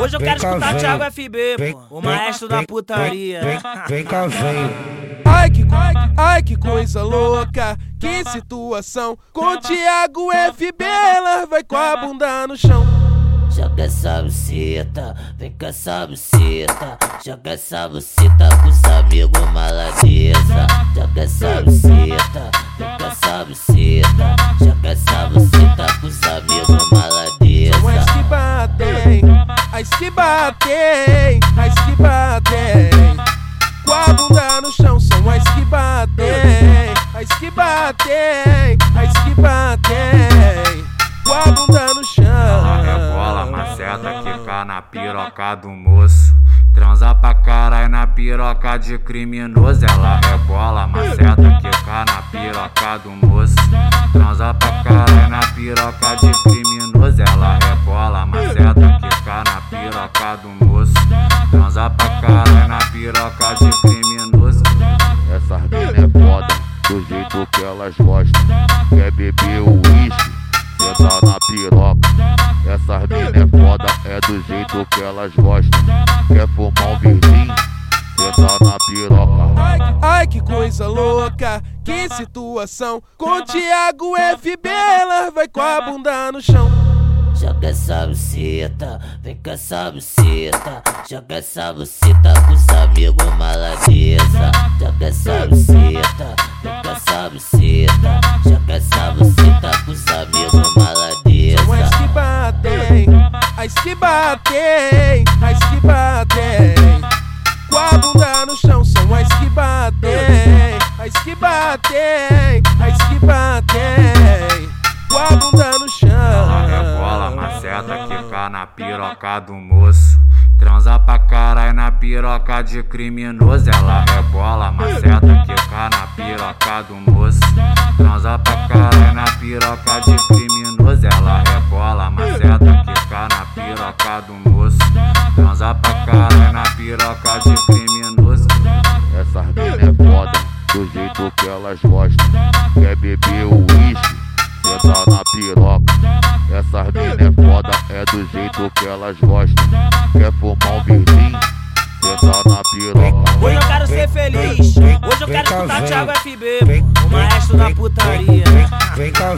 Hoje eu quero escutar Thiago FB, pô, o maestro da putaria. Vem cá, vem. Ai que, ai, ai que coisa louca, que situação. Com Thiago FB, ela vai com a bunda no chão. Joga essa buceta, vem com essa buceta. Joga essa buceta pros amigos maladeza. Joga essa buceta, vem com essa buceta. Joga essa buceta as que batem, as que batem. Com a bunda no chão, são as que batem, as que batem, as que batem. Com a bunda no chão. Ela rebola, maceta, quica na piroca do moço. Transa pra caralho na piroca de criminoso. Ela rebola, maceta, quica na piroca do moço. Transa pra caralho na piroca de criminoso. Piroca do moço. Transa pra caralho na piroca de criminoso. Essas mina é foda, do jeito que elas gostam. Quer beber o uísque, senta na piroca. Essas mina é foda, é do jeito que elas gostam. Quer fumar um verdinho, senta na piroca. Ai, ai que coisa louca, que situação. Com Thiago FB, ela vai com a bunda no chão. Joga essa buceta, vem com essa buceta. Joga essa buceta pros amigos maladeza. Joga essa buceta, vem com essa buceta. Joga essa buceta pros amigos São as maladeza. que batem, as que batem, as que batem. Com a bunda no chão, são as que batem, as que batem, as que batem. Maceta, quica na piroca do moço. Transa pra caralho na piroca de criminoso. Ela rebola, maceta, quica na piroca do moço. Transa pra caralho na piroca de criminoso. Ela rebola, maceta, quica na piroca do moço. Transa pra caralho na piroca de criminoso. Essas mina é foda, do jeito que elas gostam. Quer beber o uísque, senta na piroca. É foda, é do jeito que elas gostam. Quer fumar um verdinho, senta na piroca. Hoje eu quero ser feliz. Hoje eu quero escutar Thiago FB, o maestro da putaria. Vem cá,